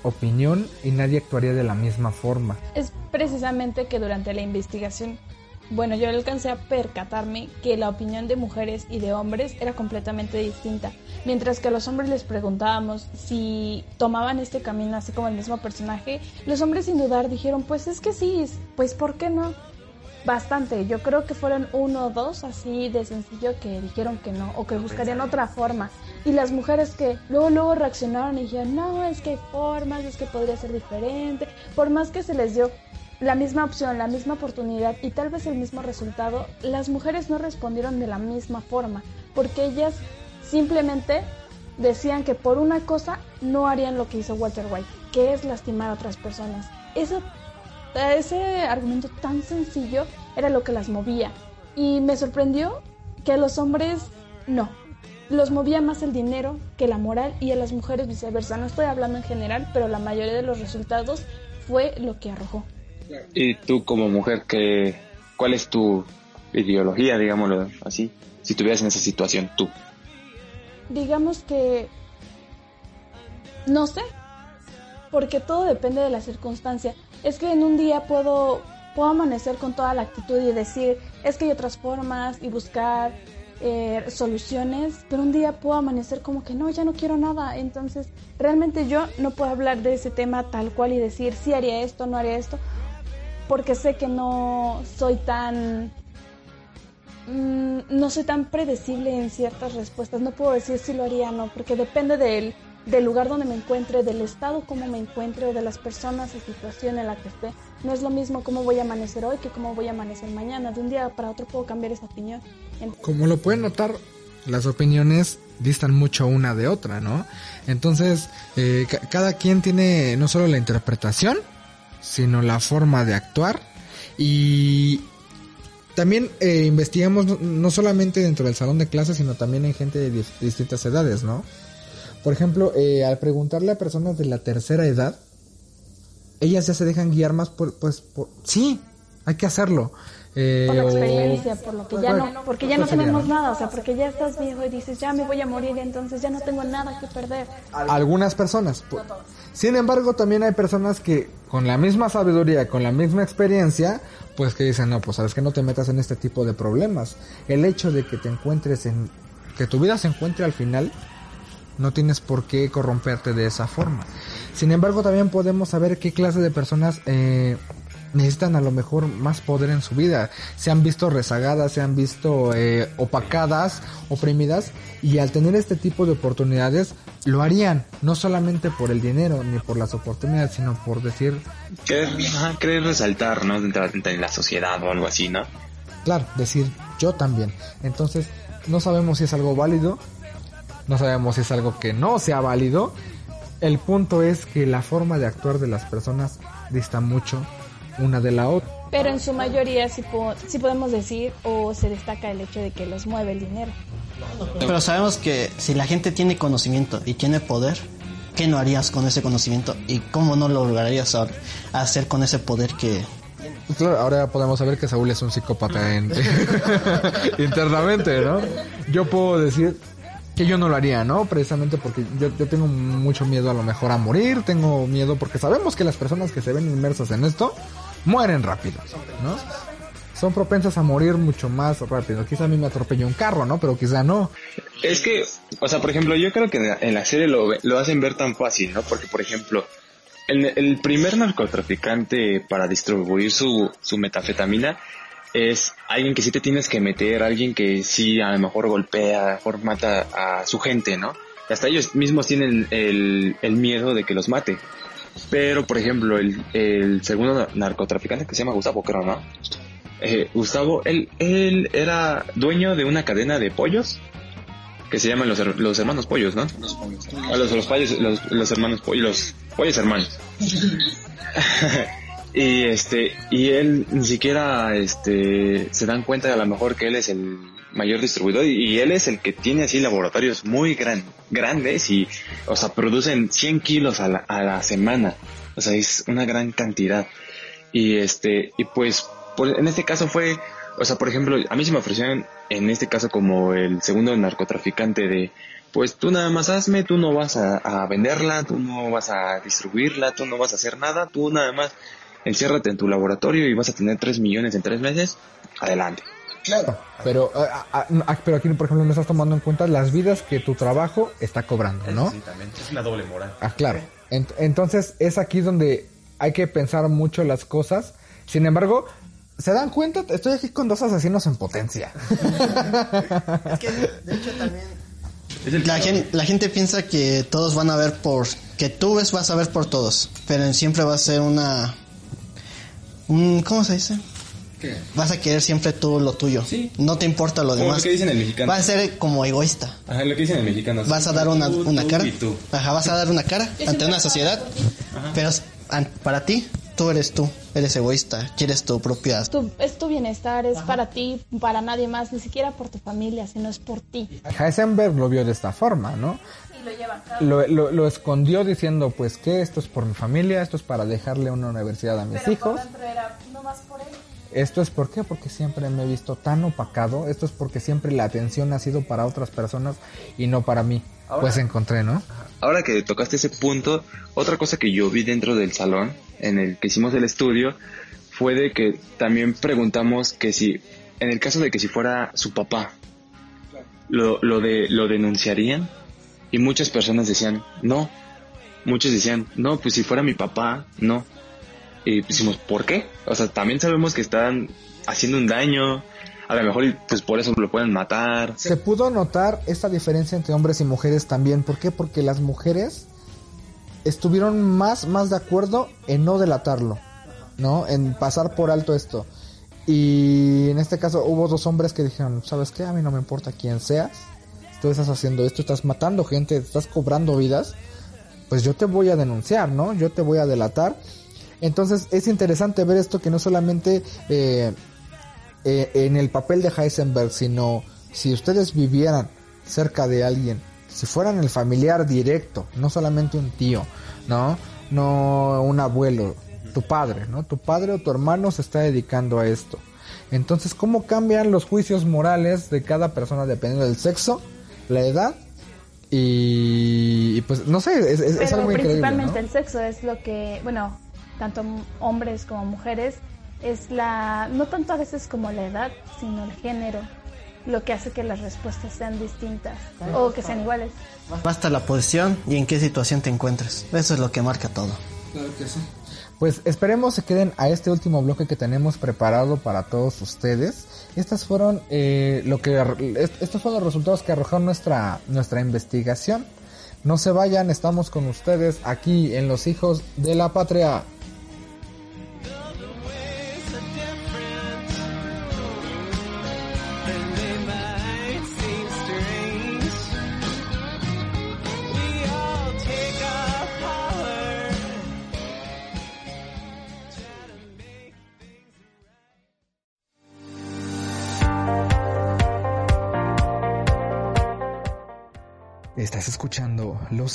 opinión y nadie actuaría de la misma forma. Es precisamente que durante la investigación bueno, yo alcancé a percatarme que la opinión de mujeres y de hombres era completamente distinta. Mientras que a los hombres les preguntábamos si tomaban este camino así como el mismo personaje, los hombres sin dudar dijeron, pues es que sí, pues ¿por qué no? Bastante, yo creo que fueron uno o dos así de sencillo que dijeron que no o que buscarían otra forma. Y las mujeres que luego luego reaccionaron y dijeron, no, es que hay formas, es que podría ser diferente, por más que se les dio la misma opción, la misma oportunidad y tal vez el mismo resultado, las mujeres no respondieron de la misma forma, porque ellas simplemente decían que por una cosa no harían lo que hizo Walter White, que es lastimar a otras personas. Eso, ese argumento tan sencillo era lo que las movía. Y me sorprendió que a los hombres no. Los movía más el dinero que la moral y a las mujeres viceversa. No estoy hablando en general, pero la mayoría de los resultados fue lo que arrojó. Y tú como mujer, ¿qué, ¿cuál es tu ideología, digámoslo así? Si estuvieras en esa situación, tú. Digamos que... No sé, porque todo depende de la circunstancia. Es que en un día puedo, puedo amanecer con toda la actitud y decir, es que hay otras formas y buscar eh, soluciones, pero un día puedo amanecer como que no, ya no quiero nada. Entonces, realmente yo no puedo hablar de ese tema tal cual y decir, sí haría esto, no haría esto, porque sé que no soy tan mm, no soy tan predecible en ciertas respuestas. No puedo decir si lo haría o no, porque depende del, del lugar donde me encuentre, del estado como me encuentre o de las personas y situación en la que esté. No es lo mismo cómo voy a amanecer hoy que cómo voy a amanecer mañana. De un día para otro puedo cambiar esa opinión. Como lo pueden notar, las opiniones distan mucho una de otra, ¿no? Entonces, eh, cada quien tiene no solo la interpretación, sino la forma de actuar y también eh, investigamos no, solamente dentro del salón de clases, sino también en gente de distintas edades, ¿no? Por ejemplo, eh, al preguntarle a personas de la tercera edad, ellas ya se dejan guiar más por, pues, por, sí, hay que hacerlo. Eh, Por la o- experiencia, por lo que ya Bueno, no, porque ya no pues sería, tenemos ¿no? nada, o sea, porque ya estás viejo y dices, ya me voy a morir, entonces ya no tengo nada que perder. algunas personas. Pu- Sin embargo, también hay personas que con la misma sabiduría, con la misma experiencia, pues que dicen, no, pues sabes que no te metas en este tipo de problemas. El hecho de que te encuentres en, que tu vida se encuentre al final, no tienes por qué corromperte de esa forma. Sin embargo, también podemos saber qué clase de personas eh, necesitan a lo mejor más poder en su vida. Se han visto rezagadas, se han visto eh, opacadas, oprimidas, y al tener este tipo de oportunidades, lo harían, no solamente por el dinero ni por las oportunidades, sino por decir, Querer, resaltar, ¿no? Dentro de la sociedad o algo así, ¿no? claro, decir yo también. Entonces, no sabemos si es algo válido, no sabemos si es algo que no sea válido. El punto es que la forma de actuar de las personas dista mucho una de la otra. Pero en su mayoría sí, po- sí podemos decir o se destaca el hecho de que los mueve el dinero. Pero sabemos que si la gente tiene conocimiento y tiene poder, ¿qué no harías con ese conocimiento? ¿Y cómo no lo lograrías a- hacer con ese poder que... Claro, ahora podemos saber que Saúl es un psicópata en- internamente, ¿no? Yo puedo decir que yo no lo haría, ¿no? Precisamente porque yo, yo tengo mucho miedo a lo mejor a morir, tengo miedo porque sabemos que las personas que se ven inmersas en esto mueren rápido, ¿no? Son propensas a morir mucho más rápido. Quizá a mí me atropelló un carro, ¿no? Pero quizá no. Es que, o sea, por ejemplo, yo creo que en la, serie lo, ve- lo hacen ver tan fácil, ¿no? Porque, por ejemplo, el, el primer narcotraficante para distribuir su, su metafetamina es alguien que sí te tienes que meter, alguien que sí a lo mejor golpea, a lo mejor mata a su gente, ¿no? Y hasta ellos mismos tienen el, el miedo de que los mate. Pero, por ejemplo, el, el segundo narcotraficante que se llama Gustavo, creo, ¿no? Eh, Gustavo, él, él era dueño de una cadena de pollos que se llaman los, los hermanos pollos, ¿no? Los pollos. los, los, pollos- los, los hermanos pollos, los pollos hermanos. y este, y él ni siquiera este se dan cuenta de a lo mejor que él es el mayor distribuidor y, él es el que tiene así laboratorios muy gran, grandes y, o sea, producen 100 kilos a la, a la semana. O sea, es una gran cantidad. Y este, y pues, pues, en este caso fue, o sea, por ejemplo, a mí se me ofrecieron en este caso como el segundo narcotraficante de, pues tú nada más hazme, tú no vas a, a venderla, tú no vas a distribuirla, tú no vas a hacer nada, tú nada más enciérrate en tu laboratorio y vas a tener 3 millones en 3 meses, adelante. Claro. Pero, ah, ah, ah, pero aquí, por ejemplo, no estás tomando en cuenta las vidas que tu trabajo está cobrando, ¿no? Exactamente, es una doble moral. Ah, claro. Ent- entonces es aquí donde hay que pensar mucho las cosas. Sin embargo, ¿se dan cuenta? Estoy aquí con dos asesinos en potencia. Es que de hecho también... La gente, la gente piensa que todos van a ver por... Que tú ves vas a ver por todos. Pero siempre va a ser una... un- ¿Cómo se dice? Vas a querer siempre tú lo tuyo. Sí. No te importa lo Como demás. lo que dicen el mexicano. Vas a ser como egoísta. Ajá, lo que dicen el mexicano. Vas a dar una, tú, una tú cara. y tú. Ajá, vas a dar una cara ante una sociedad. Pero an- para ti, tú eres tú. Eres egoísta. Quieres tu propia... Tu- es tu bienestar, es para ti, para nadie más, ni siquiera por tu familia, sino es por ti. Heisenberg lo vio de esta forma, ¿no? Lo, lo- lo escondió diciendo, pues que esto es por mi familia, esto es para dejarle una universidad a mis hijos. Esto es por qué, porque siempre me he visto tan opacado, esto es porque siempre la atención ha sido para otras personas y no para mí. Pues encontré, ¿no? Ahora que tocaste ese punto, otra cosa que yo vi dentro del salón en el que hicimos el estudio fue de que también preguntamos que si, en el caso de que si fuera su papá, lo, lo, de, lo denunciarían y muchas personas decían no, muchos decían no, pues si fuera mi papá, no. Y decimos, ¿por qué? O sea, también sabemos que están haciendo un daño, a lo mejor pues por eso lo pueden matar. Se pudo notar esta diferencia entre hombres y mujeres también. ¿Por qué? Porque las mujeres estuvieron más, más de acuerdo en no delatarlo, ¿no? En pasar por alto esto. Y en este caso hubo dos hombres que dijeron, ¿sabes qué? A mí no me importa quién seas. Tú estás haciendo esto, estás matando gente, estás cobrando vidas. Pues yo te voy a denunciar, ¿no? Yo te voy a delatar. Entonces es interesante ver esto que no solamente eh, eh, en el papel de Heisenberg, sino si ustedes vivieran cerca de alguien, si fueran el familiar directo, no solamente un tío, ¿no? No un abuelo, tu padre, ¿no? Tu padre o tu hermano se está dedicando a esto. Entonces, ¿cómo cambian los juicios morales de cada persona dependiendo del sexo, la edad y, y pues no sé, es, es- es Pero increíble. principalmente ¿no? el sexo es lo que, bueno, tanto hombres como mujeres, es la, no tanto a veces como la edad, sino el género, lo que hace que las respuestas sean distintas o que sean iguales. Basta la posición y en qué situación te encuentres. Eso es lo que marca todo. Pues esperemos se queden a este último bloque que tenemos preparado para todos ustedes. Estas fueron eh, lo que estos fueron los resultados que arrojó nuestra nuestra investigación. No se vayan, estamos con ustedes aquí en Los Hijos de la Patria.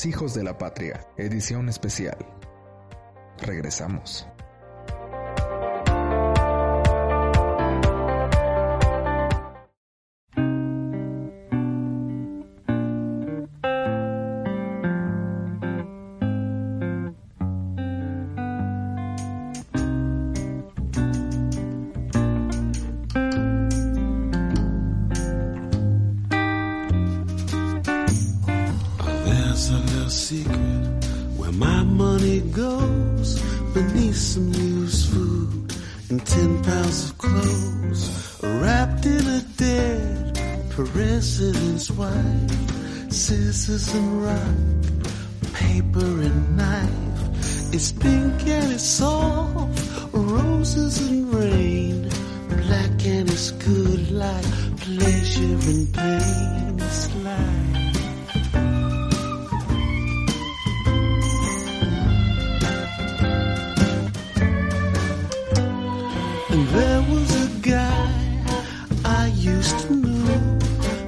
Hijos de la Patria, edición especial. Regresamos.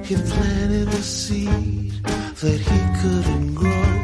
He planted a seed that he couldn't grow.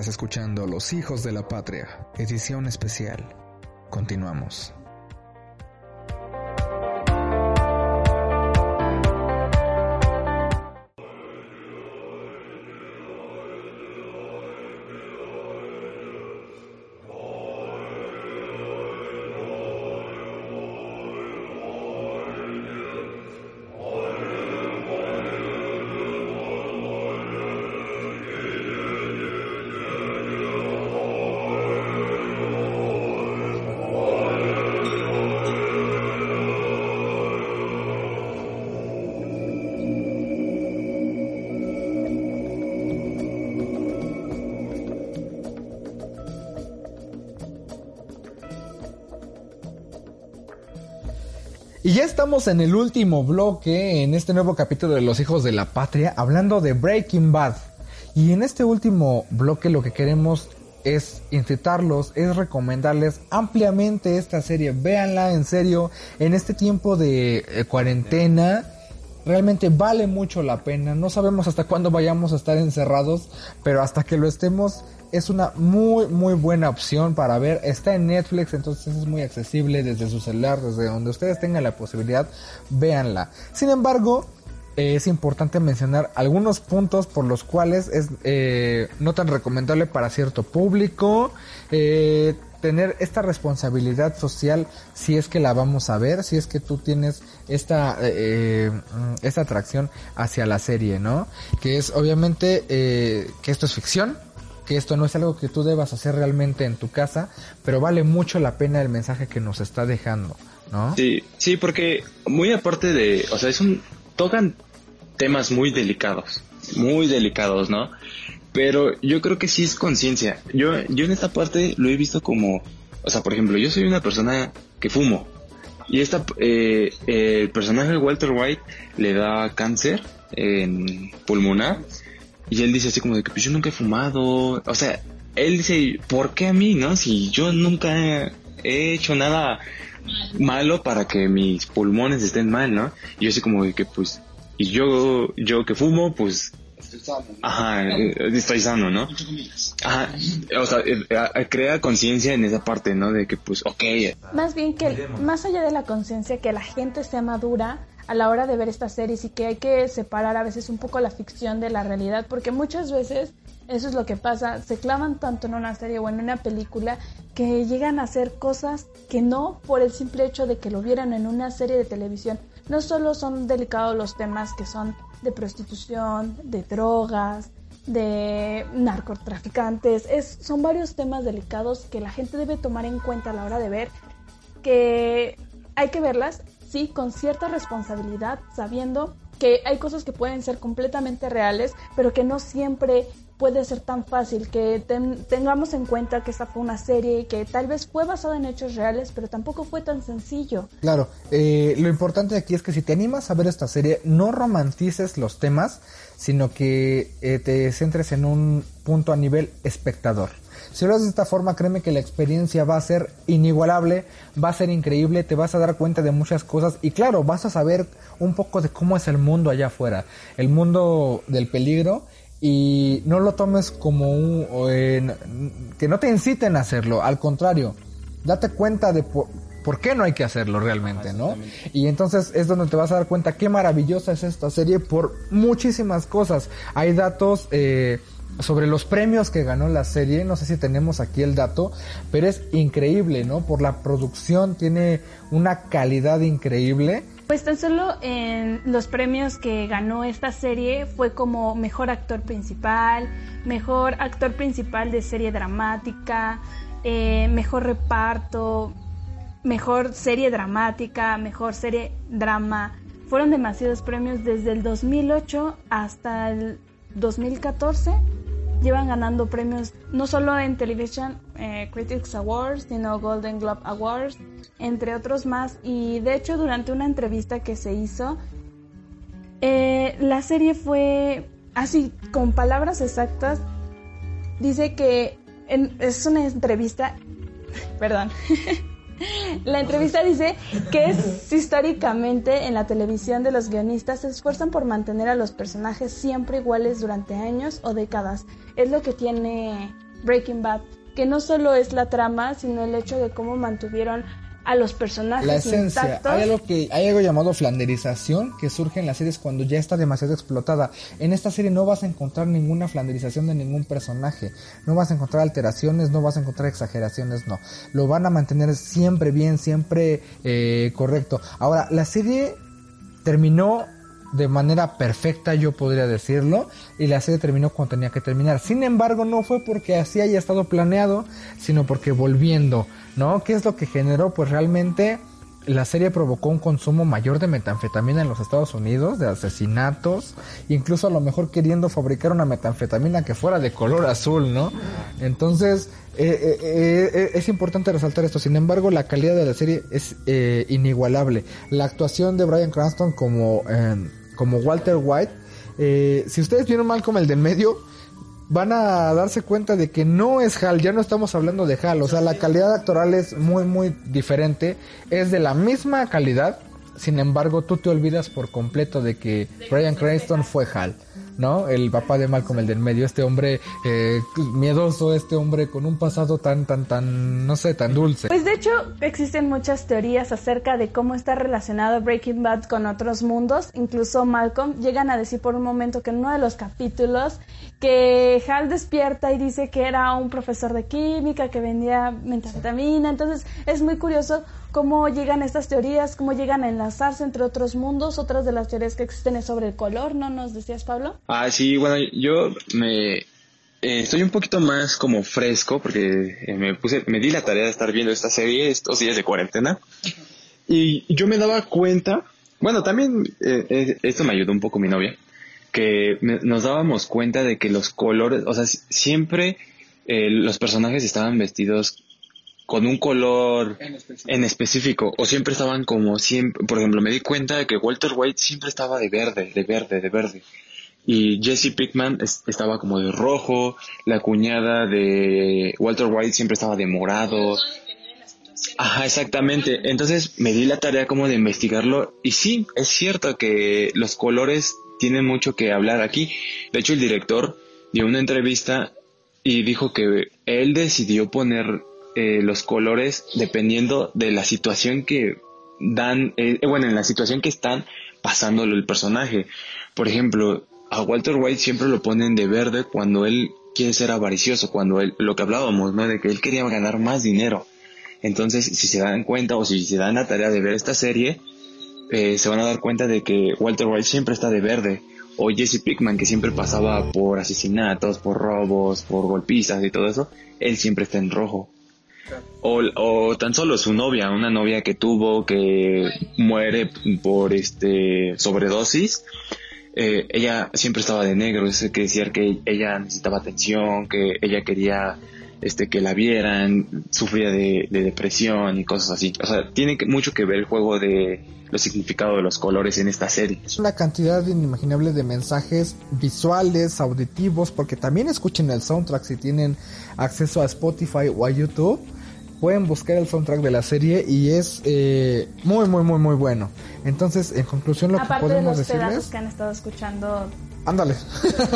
Estás escuchando Los Hijos de la Patria, edición especial. Continuamos. Y ya estamos en el último bloque, en este nuevo capítulo de Los Hijos de la Patria, hablando de Breaking Bad. Y en este último bloque lo que queremos es incitarlos, es recomendarles ampliamente esta serie. Véanla en serio, en este tiempo de eh, cuarentena. Realmente vale mucho la pena. No sabemos hasta cuándo vayamos a estar encerrados, pero hasta que lo estemos es una muy muy buena opción para ver. Está en Netflix, entonces es muy accesible desde su celular, desde donde ustedes tengan la posibilidad, véanla. Sin embargo, es importante mencionar algunos puntos por los cuales es eh, no tan recomendable para cierto público. Eh, tener esta responsabilidad social si es que la vamos a ver, si es que tú tienes esta, eh, esta atracción hacia la serie, ¿no? Que es obviamente eh, que esto es ficción, que esto no es algo que tú debas hacer realmente en tu casa, pero vale mucho la pena el mensaje que nos está dejando, ¿no? Sí, sí, porque muy aparte de, o sea, es un, tocan temas muy delicados, muy delicados, ¿no? Pero yo creo que sí es conciencia. Yo, yo en esta parte lo he visto como, o sea, por ejemplo, yo soy una persona que fumo. Y esta, eh, el personaje de Walter White le da cáncer en pulmonar. Y él dice así como de que pues yo nunca he fumado. O sea, él dice, ¿por qué a mí, no? Si yo nunca he hecho nada malo para que mis pulmones estén mal, ¿no? Y yo así como de que pues, y yo, yo que fumo, pues Ajá, eh, estoy sano, ¿no? Ajá, o sea, eh, eh, crea conciencia en esa parte, ¿no? De que, pues, ok. Más bien que, más allá de la conciencia, que la gente sea madura a la hora de ver estas series y que hay que separar a veces un poco la ficción de la realidad, porque muchas veces eso es lo que pasa, se clavan tanto en una serie o en una película que llegan a hacer cosas que no por el simple hecho de que lo vieran en una serie de televisión. No solo son delicados los temas que son de prostitución, de drogas, de narcotraficantes. Es, son varios temas delicados que la gente debe tomar en cuenta a la hora de ver, que hay que verlas, sí, con cierta responsabilidad, sabiendo que hay cosas que pueden ser completamente reales, pero que no siempre puede ser tan fácil, que tengamos en cuenta que esta fue una serie que tal vez fue basada en hechos reales, pero tampoco fue tan sencillo. Claro, eh, lo importante aquí es que si te animas a ver esta serie, no romantices los temas, sino que eh, te centres en un punto a nivel espectador. Si lo haces de esta forma, créeme que la experiencia va a ser inigualable, va a ser increíble, te vas a dar cuenta de muchas cosas y claro, vas a saber un poco de cómo es el mundo allá afuera, el mundo del peligro y no lo tomes como un que no te inciten a hacerlo, al contrario, date cuenta de por, qué no hay que hacerlo realmente, ¿no? Y entonces es donde te vas a dar cuenta qué maravillosa es esta serie por muchísimas cosas. Hay datos eh, sobre los premios que ganó la serie, no sé si tenemos aquí el dato, pero es increíble, ¿no? Por la producción tiene una calidad increíble pues tan solo en los premios que ganó esta serie fue como mejor actor principal, mejor actor principal de serie dramática, eh, mejor reparto, mejor serie dramática, mejor serie drama. Fueron demasiados premios desde el 2008 hasta el 2014 llevan ganando premios no solo en Television eh, Critics Awards, sino Golden Globe Awards, entre otros más. Y de hecho, durante una entrevista que se hizo, eh, la serie fue así, con palabras exactas, dice que es una entrevista, perdón, La entrevista dice que es históricamente en la televisión de los guionistas se esfuerzan por mantener a los personajes siempre iguales durante años o décadas. Es lo que tiene Breaking Bad, que no solo es la trama, sino el hecho de cómo mantuvieron a los personajes La esencia, intactos. hay algo que hay algo llamado flanderización que surge en las series cuando ya está demasiado explotada. En esta serie no vas a encontrar ninguna flanderización de ningún personaje, no vas a encontrar alteraciones, no vas a encontrar exageraciones, no. Lo van a mantener siempre bien, siempre eh, correcto. Ahora, la serie terminó de manera perfecta, yo podría decirlo, y la serie terminó cuando tenía que terminar. Sin embargo, no fue porque así haya estado planeado, sino porque volviendo, ¿no? ¿Qué es lo que generó? Pues realmente la serie provocó un consumo mayor de metanfetamina en los Estados Unidos, de asesinatos, incluso a lo mejor queriendo fabricar una metanfetamina que fuera de color azul, ¿no? Entonces, eh, eh, eh, eh, es importante resaltar esto. Sin embargo, la calidad de la serie es eh, inigualable. La actuación de Brian Cranston como, eh, como Walter White, si ustedes vieron mal como el del medio, van a darse cuenta de que no es Hal, ya no estamos hablando de Hal, o sea, la calidad actoral es muy muy diferente, es de la misma calidad, sin embargo, tú te olvidas por completo de que Brian Cranston fue Hal, ¿no? El papá de Malcolm, el del medio, este hombre eh, miedoso, este hombre con un pasado tan, tan, tan, no sé, tan dulce. Pues de hecho existen muchas teorías acerca de cómo está relacionado Breaking Bad con otros mundos. Incluso Malcolm llegan a decir por un momento que en uno de los capítulos que Hal despierta y dice que era un profesor de química que vendía metanfetamina. Entonces es muy curioso cómo llegan estas teorías, cómo llegan a enlazarse entre otros mundos. Otras de las teorías que existen es sobre el color, ¿no nos decías Pablo? Ah, sí, bueno, yo me eh, estoy un poquito más como fresco porque eh, me puse, me di la tarea de estar viendo esta serie estos días de cuarentena y yo me daba cuenta, bueno, también eh, eh, esto me ayudó un poco mi novia, que me- nos dábamos cuenta de que los colores, o sea, si- siempre los personajes estaban vestidos con un color en específico o siempre estaban como siempre, por ejemplo, me di cuenta de que Walter White siempre estaba de verde, de verde, de verde. Y Jesse Pickman es- estaba como de rojo, la cuñada de Walter White siempre estaba de morado. Ajá, exactamente. Entonces me di la tarea como de investigarlo y sí, es cierto que los colores tienen mucho que hablar aquí. De hecho, el director dio una entrevista y dijo que él decidió poner eh, los colores dependiendo de la situación que dan, eh, bueno, en la situación que están pasándolo el personaje. Por ejemplo, a Walter White siempre lo ponen de verde cuando él quiere ser avaricioso, cuando él, lo que hablábamos, ¿no? De que él quería ganar más dinero. Entonces, si se dan cuenta o si se dan la tarea de ver esta serie, eh, se van a dar cuenta de que Walter White siempre está de verde. O Jesse Pickman, que siempre pasaba por asesinatos, por robos, por golpizas y todo eso, él siempre está en rojo. O, o tan solo su novia, una novia que tuvo que muere por este sobredosis, eh, ella siempre estaba de negro, eso quiere decir que ella necesitaba atención, que ella quería este que la vieran, sufría de, de depresión y cosas así. O sea, tiene que- mucho que ver el juego de los significados de los colores en esta serie. Es una cantidad inimaginable de mensajes visuales, auditivos, porque también escuchen el soundtrack si tienen acceso a Spotify o a YouTube. Pueden buscar el soundtrack de la serie y es eh, muy, muy, muy, muy bueno. Entonces, en conclusión, lo que Aparte de podemos los pedazos decirles... que han estado escuchando Ándale.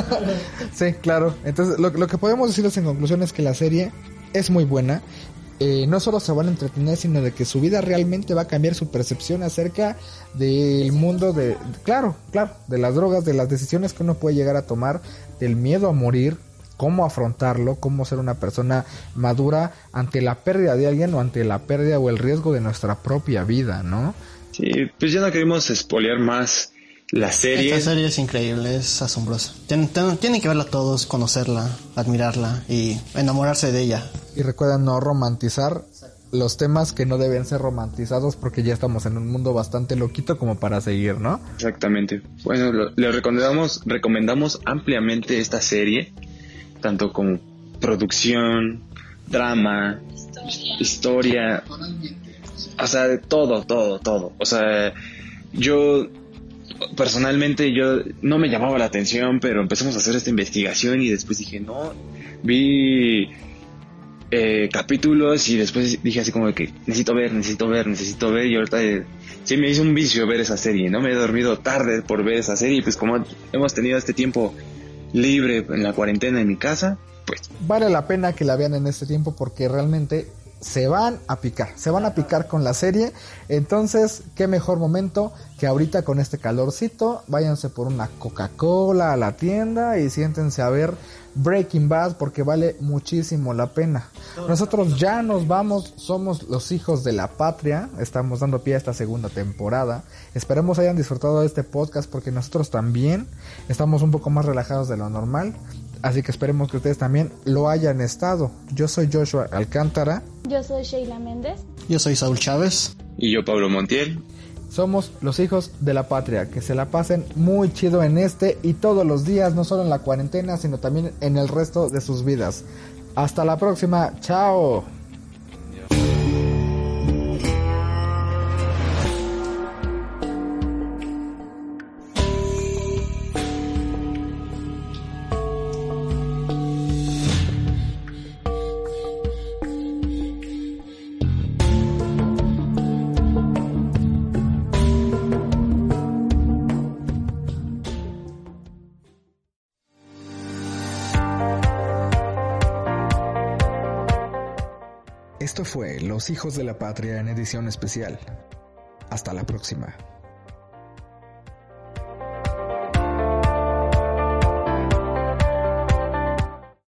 sí, claro. Entonces, lo, lo que podemos decirles en conclusión es que la serie es muy buena. Eh, no solo se van a entretener, sino de que su vida realmente va a cambiar su percepción acerca del mundo de, claro, claro, de las drogas, de las decisiones que uno puede llegar a tomar, del miedo a morir, cómo afrontarlo, cómo ser una persona madura ante la pérdida de alguien o ante la pérdida o el riesgo de nuestra propia vida, ¿no? Sí, pues ya no queremos espolear más la serie. Esta serie es increíble, es asombrosa. Tienen, tienen- que verla todos, conocerla, admirarla y enamorarse de ella. Y recuerden no romantizar los temas que no deben ser romantizados porque ya estamos en un mundo bastante loquito como para seguir, ¿no? Exactamente. Bueno, lo- le recomendamos, recomendamos ampliamente esta serie, tanto como producción, drama, historia, o sea, de todo, todo, todo. O sea, yo personalmente yo no me llamaba la atención, pero empezamos a hacer esta investigación y después dije, no, vi eh, capítulos y después dije así como que necesito ver, necesito ver, necesito ver y ahorita eh, sí me hizo un vicio ver esa serie, ¿no? Me he dormido tarde por ver esa serie y pues como hemos tenido este tiempo libre en la cuarentena en mi casa, pues. Vale la pena que la vean en este tiempo porque realmente se van a picar, se van a picar con la serie. Entonces, qué mejor momento que ahorita con este calorcito, váyanse por una Coca-Cola a la tienda y siéntense a ver Breaking Bad porque vale muchísimo la pena. Nosotros ya nos vamos, somos los hijos de la patria, estamos dando pie a esta segunda temporada. Esperemos hayan disfrutado de este podcast porque nosotros también estamos un poco más relajados de lo normal. Así que esperemos que ustedes también lo hayan estado. Yo soy Joshua Alcántara. Yo soy Sheila Méndez. Yo soy Saúl Chávez. y yo Pablo Montiel. Somos los hijos de la patria. Que se la pasen muy chido en este y todos los días, no solo en la cuarentena, sino también en el resto de sus vidas. Hasta la próxima. Chao. Esto fue Los Hijos de la Patria en edición especial. Hasta la próxima.